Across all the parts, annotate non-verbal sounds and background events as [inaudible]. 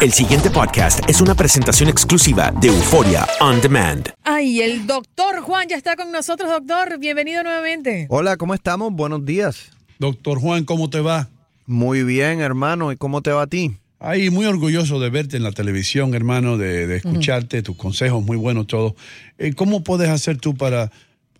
El siguiente podcast es una presentación exclusiva de Euforia On Demand. Ay, el doctor Juan ya está con nosotros, doctor. Bienvenido nuevamente. Hola, ¿cómo estamos? Buenos días. Doctor Juan, ¿cómo te va? Muy bien, hermano. ¿Y cómo te va a ti? Ay, muy orgulloso de verte en la televisión, hermano, de, de escucharte, tus consejos, muy buenos todos. Eh, ¿Cómo puedes hacer tú para,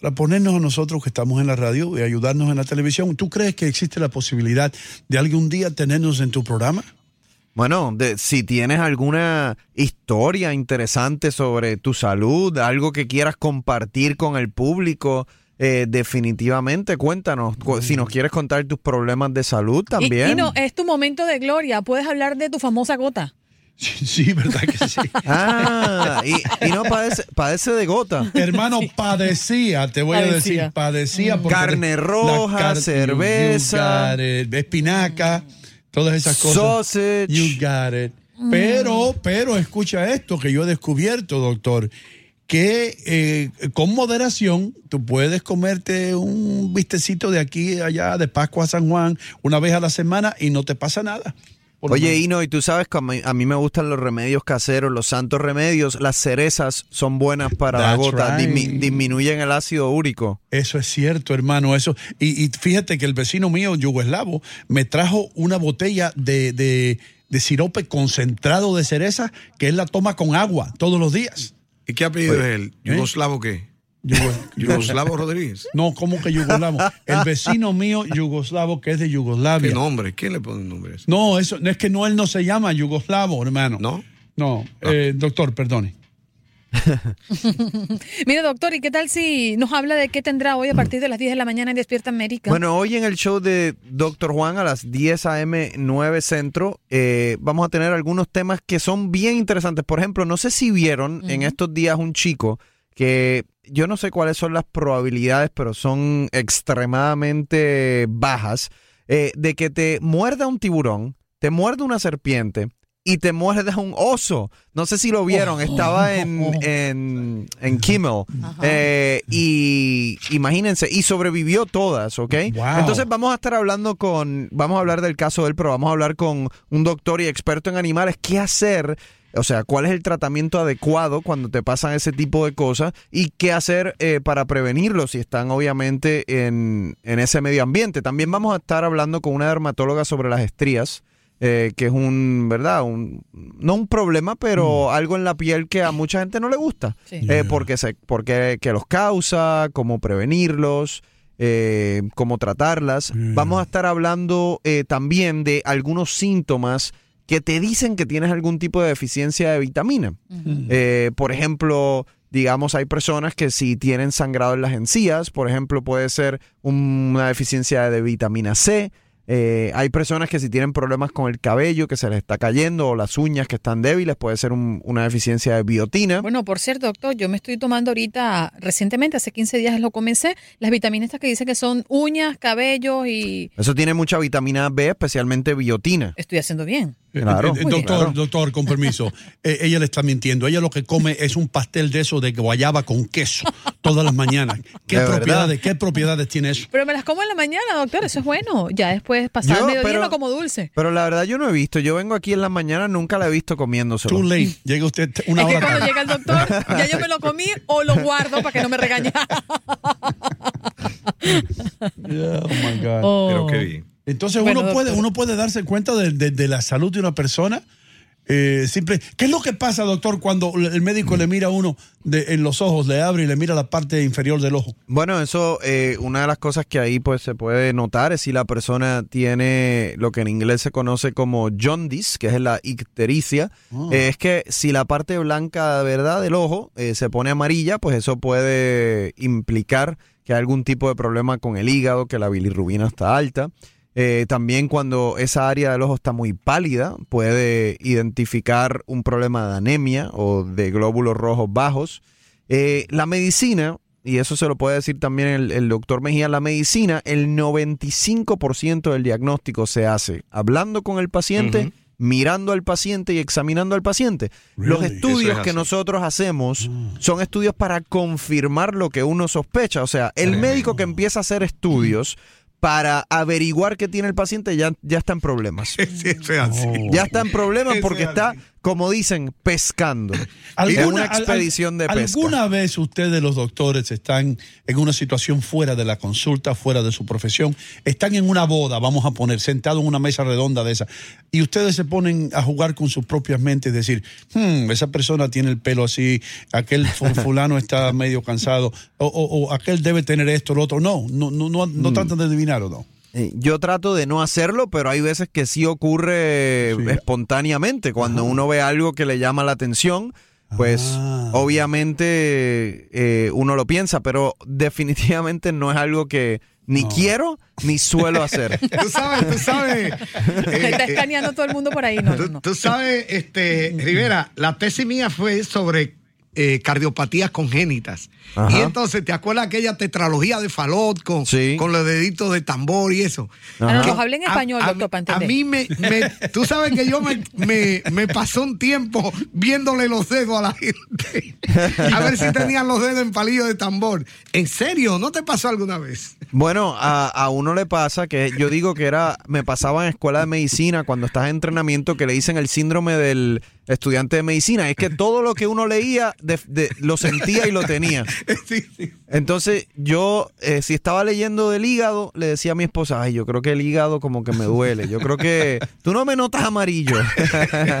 para ponernos a nosotros que estamos en la radio y ayudarnos en la televisión? ¿Tú crees que existe la posibilidad de algún día tenernos en tu programa? Bueno, de- si tienes alguna historia interesante sobre tu salud, algo que quieras compartir con el público, eh, definitivamente cuéntanos. Cu- Si nos quieres contar tus problemas de salud también. y no, es tu momento de gloria. Puedes hablar de tu famosa gota. Sí, sí, ¿verdad que sí? [laughs] Ah, y, y no padece, padece de gota. Hermano, padecía, te voy a decir, padecía. porque Carne roja, cerveza. it, espinaca, todas esas cosas. Sausage. You got it. Pero, pero escucha esto que yo he descubierto, doctor, que eh, con moderación tú puedes comerte un vistecito de aquí a allá, de Pascua a San Juan, una vez a la semana y no te pasa nada. Por Oye. Ino, y tú sabes que a mí, a mí me gustan los remedios caseros, los santos remedios. Las cerezas son buenas para la gota, right. dismi- disminuyen el ácido úrico. Eso es cierto, hermano. Eso. Y, y fíjate que el vecino mío, yugoslavo, me trajo una botella de, de, de sirope concentrado de cereza que él la toma con agua todos los días. ¿Y qué apellido Oye, es él? ¿Yugoslavo qué? Yugo- [laughs] ¿Yugoslavo Rodríguez? no, ¿cómo que yugoslavo? El vecino mío, yugoslavo, que es de Yugoslavia. ¿Qué nombre? ¿Quién le pone el nombre a eso? No, eso no es que no, él no se llama yugoslavo, hermano. ¿No? No, eh, doctor, perdone. [laughs] Mira, doctor, ¿y qué tal si nos habla de qué tendrá hoy a partir de las 10 de la mañana en Despierta América? Bueno, hoy en el show de Dr. Juan a las 10 a.m. 9 Centro, eh, vamos a tener algunos temas que son bien interesantes. Por ejemplo, no sé si vieron en estos días un chico que yo no sé cuáles son las probabilidades, pero son extremadamente bajas, eh, de que te muerda un tiburón, te muerda una serpiente y te muerda un oso. No sé si lo vieron, estaba en, [laughs] en, en Kimmel. Eh, y imagínense, y sobrevivió todas, ¿ok? Wow. Entonces vamos a estar hablando con, vamos a hablar del caso de él, pero vamos a hablar con un doctor y experto en animales, qué hacer. O sea, cuál es el tratamiento adecuado cuando te pasan ese tipo de cosas y qué hacer eh, para prevenirlo si están obviamente en, en ese medio ambiente. También vamos a estar hablando con una dermatóloga sobre las estrías, eh, que es un, ¿verdad? Un, no un problema, pero algo en la piel que a mucha gente no le gusta. Sí. Eh, porque, se, porque que los causa, cómo prevenirlos, eh, cómo tratarlas. Vamos a estar hablando eh, también de algunos síntomas que te dicen que tienes algún tipo de deficiencia de vitamina. Eh, por ejemplo, digamos, hay personas que si tienen sangrado en las encías, por ejemplo, puede ser un- una deficiencia de vitamina C. Eh, hay personas que si tienen problemas con el cabello que se les está cayendo o las uñas que están débiles, puede ser un- una deficiencia de biotina. Bueno, por cierto, doctor, yo me estoy tomando ahorita, recientemente, hace 15 días lo comencé, las vitaminas estas que dicen que son uñas, cabellos y Eso tiene mucha vitamina B, especialmente biotina. estoy haciendo bien. Claro. Eh, eh, doctor, Claro. doctor, con permiso. [laughs] Eh, ella le está mintiendo. Ella lo que come es un pastel de eso de guayaba con queso todas las mañanas. ¿Qué propiedades, qué propiedades tiene eso? Pero me las como en la mañana, doctor, eso es bueno. Ya después, pasar Yo, el mediodía, pero- no como dulce. Pero la verdad yo no he visto. Yo vengo aquí en la mañana, nunca la he visto comiéndoselo. Too late. Llega usted una es que hora cuando tarde. llega el doctor, ya yo me lo comí o lo guardo para que no me regañe. Yeah, oh my God. Oh. Pero qué bien. Entonces Bueno, uno puede doctor. uno puede darse cuenta de, de- de la salud de una persona. Eh, simple. ¿Qué es lo que pasa, doctor, cuando el médico le mira a uno de- en los ojos, le abre y le mira la parte inferior del ojo? Bueno, eso, eh, una de las cosas que ahí pues se puede notar es si la persona tiene lo que en inglés se conoce como jaundice, que es la ictericia, eh, es que si la parte blanca, ¿verdad?, del ojo eh, se pone amarilla, pues eso puede implicar que hay algún tipo de problema con el hígado, que la bilirrubina está alta. Eh, también cuando esa área del ojo está muy pálida, puede identificar un problema de anemia o de glóbulos rojos bajos. Eh, la medicina, y eso se lo puede decir también el, el doctor Mejía, la medicina, el 95% del diagnóstico se hace hablando con el paciente, mirando al paciente y examinando al paciente. Los estudios es que nosotros hacemos son estudios para confirmar lo que uno sospecha. O sea, el médico que empieza a hacer estudios para averiguar qué tiene el paciente ya, ya está en problemas. [laughs] Sí, eso es así. Ya está en problemas porque es está. Como dicen, pescando. [laughs] ¿Alguna- una expedición de pesca. ¿Alguna vez ustedes, los doctores, están en una situación fuera de la consulta, fuera de su profesión? Están en una boda, vamos a poner, sentados en una mesa redonda de esa, y ustedes se ponen a jugar con sus propias mentes, decir, "Hmm, esa persona tiene el pelo así, aquel fu- [laughs] fulano está medio cansado, o, o- o aquel debe tener esto, lo otro. No, no, no, no, Mm. no tratan de adivinar o no. Eh, Yo trato de no hacerlo, pero hay veces que sí ocurre Sí. espontáneamente. Cuando uno ve algo que le llama la atención, pues Ah. obviamente eh, uno lo piensa, pero definitivamente no es algo que ni quiero ni suelo hacer. [laughs] Tú sabes, tú sabes. [laughs] Está escaneando todo el mundo por ahí. No, no, tú, no. tú sabes, este, Rivera, la tesis mía fue sobre eh, cardiopatías congénitas. Ajá. Y entonces, ¿te acuerdas aquella tetralogía de Falot con, Sí. con los deditos de tambor y eso? Ah, no, Ajá. nos hablen en A- español, a, doctor, a entender. mí me, me- tú sabes que yo me, me, me pasó un tiempo viéndole los dedos a la gente. [laughs] A ver si tenían los dedos en palillo de tambor. ¿En serio? ¿No te pasó alguna vez? Bueno, a, a uno le pasa que yo digo que era, me pasaba en escuela de medicina cuando estás en entrenamiento que le dicen el síndrome del estudiante de medicina. Es que todo lo que uno leía de- de- lo sentía y lo tenía. [laughs] Sí, sí. Entonces yo, eh, si estaba leyendo del hígado, le decía a mi esposa, ay, yo creo que el hígado como que me duele. Yo creo que tú no me notas amarillo. [laughs]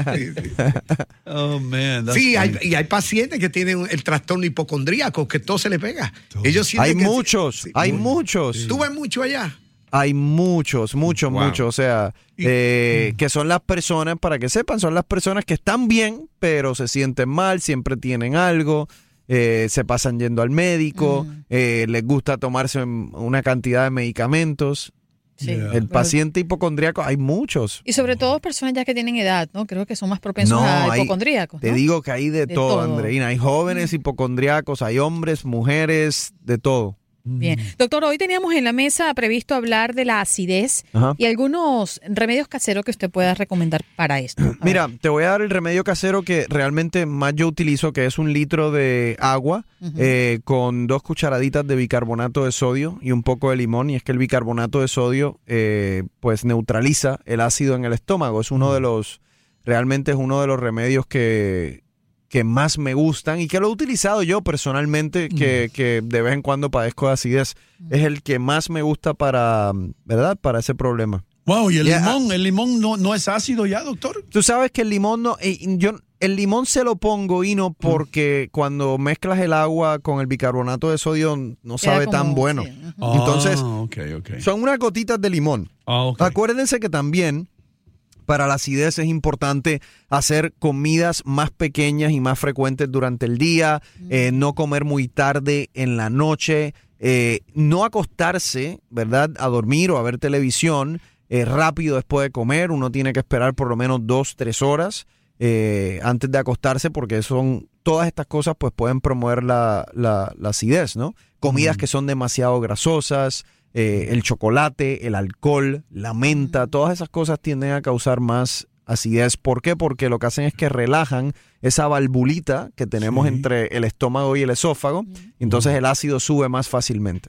[laughs] Oh, man. Sí, hay, y hay pacientes que tienen el trastorno hipocondríaco, que todo se le pega. Ellos hay que- muchos, Sí. hay muchos. ¿Tú ves mucho allá? Hay muchos, muchos, Wow. muchos. O sea, eh, que son las personas, para que sepan, son las personas que están bien, pero se sienten mal, siempre tienen algo, eh, se pasan yendo al médico, eh, les gusta tomarse una cantidad de medicamentos. Sí. Yeah. El paciente hipocondríaco, hay muchos. Y sobre todo personas ya que tienen edad, ¿no? Creo que son más propensos a hay- hipocondríacos. Te ¿no? digo que hay de, De todo, todo. Andreina. Hay jóvenes hipocondriacos, hay hombres, mujeres, de todo. Bien. Doctor, hoy teníamos en la mesa previsto hablar de la acidez Ajá. y algunos remedios caseros que usted pueda recomendar para esto. A ver. Mira, te voy a dar el remedio casero que realmente más yo utilizo, que es un litro de agua eh, con dos cucharaditas de bicarbonato de sodio y un poco de limón. Y es que el bicarbonato de sodio, eh, pues neutraliza el ácido en el estómago. Es uno de los, realmente es uno de los remedios que, que más me gustan y que lo he utilizado yo personalmente, que, que de vez en cuando padezco de acidez. Es el que más me gusta para, ¿verdad? Para ese problema. Wow, y el Yeah. limón, el limón no, no es ácido ya, doctor. Tú sabes que el limón no, eh, yo el limón se lo pongo y no porque cuando mezclas el agua con el bicarbonato de sodio no Queda sabe como- tan bueno. sí. Entonces, Ah. Son unas gotitas de limón. Ah. Acuérdense que también para la acidez es importante hacer comidas más pequeñas y más frecuentes durante el día, eh, no comer muy tarde en la noche, eh, no acostarse, ¿verdad? A dormir o a ver televisión eh, rápido después de comer. Uno tiene que esperar por lo menos dos, tres horas antes de acostarse porque son todas estas cosas pues pueden promover la, la- la acidez, ¿no? Comidas que son demasiado grasosas, eh, el chocolate, el alcohol, la menta, todas esas cosas tienden a causar más acidez. ¿Por qué? Porque lo que hacen es que relajan esa valvulita que tenemos Sí. entre el estómago y el esófago, y entonces el ácido sube más fácilmente.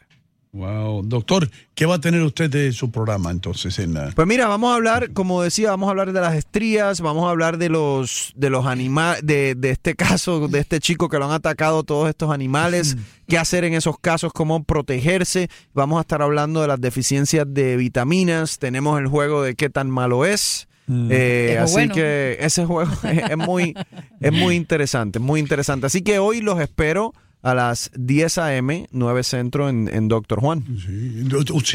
Wow. Doctor, ¿qué va a tener usted de su programa entonces? En la... Pues mira, vamos a hablar, como decía, vamos a hablar de las estrías, vamos a hablar de los de los animales, de, de este caso, de este chico que lo han atacado todos estos animales, [laughs] qué hacer en esos casos, cómo protegerse. Vamos a estar hablando de las deficiencias de vitaminas, tenemos el juego de qué tan malo es. Eh, Es muy así bueno. que ese juego es, [laughs] es muy es muy interesante, muy interesante. Así que hoy los espero a las 10 a.m., 9 Centro en, en Doctor Juan. Sí.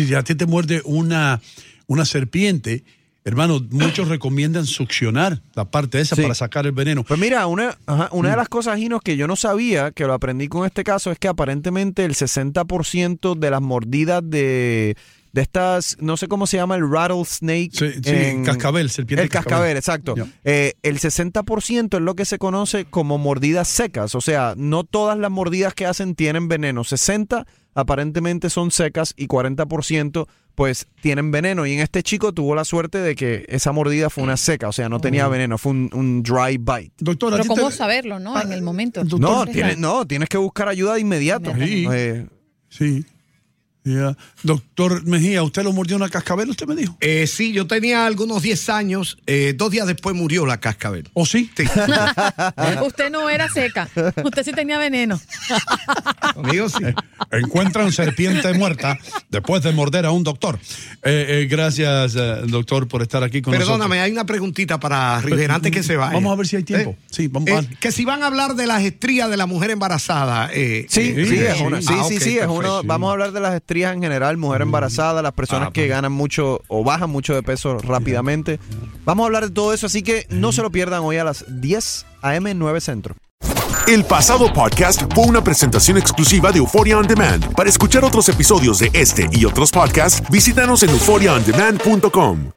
Si a ti te muerde una, una serpiente, hermano, muchos recomiendan succionar la parte esa Sí. para sacar el veneno. Pues mira, una, ajá, una de las cosas, Ginos, que yo no sabía, que lo aprendí con este caso, es que aparentemente el 60% de las mordidas de, de estas, no sé cómo se llama, el rattlesnake. Sí, sí, cascabel, serpiente El cascabel, cascabel. exacto. Ya. Eh, el 60% es lo que se conoce como mordidas secas. O sea, no todas las mordidas que hacen tienen veneno. 60 aparentemente son secas y 40% pues tienen veneno. Y en este chico tuvo la suerte de que esa mordida fue una seca, o sea, no tenía veneno, fue un, un dry bite. Doctor, ¿a Pero ¿cómo te- saberlo, no? En el momento. Doctor, No, tienes, no, tienes que buscar ayuda de inmediato. Sí. Eh, Sí. Ya. Doctor Mejía, ¿usted lo mordió una cascabel? Usted me dijo. Eh, sí, yo tenía algunos 10 años. eh, dos días después murió la cascabel. ¿O sí? Sí. [laughs] Usted no era seca. Usted sí tenía veneno. [laughs] Conmigo sí. Encuentran serpiente muerta después de morder a un doctor. Eh, eh, gracias, eh, doctor, por estar aquí con Perdóname, hay una preguntita para Rivera antes que se vaya. Vamos a ver si hay tiempo. ¿Eh? Sí, vamos Eh, a que si van a hablar de las estrías de la mujer embarazada. eh, Sí, eh, sí, eh, es una, sí, ah, sí, ok, sí, es uno. Vamos a hablar de las estrías en general, mujer embarazada, las personas Ah, que pues. ganan mucho o bajan mucho de peso rápidamente. Vamos a hablar de todo eso, así que no se lo pierdan hoy a las 10 a.m. 9 Centro. El pasado podcast fue una presentación exclusiva de Euphoria On Demand. Para escuchar otros episodios de este y otros podcasts, visítanos en euphoriaondemand.com.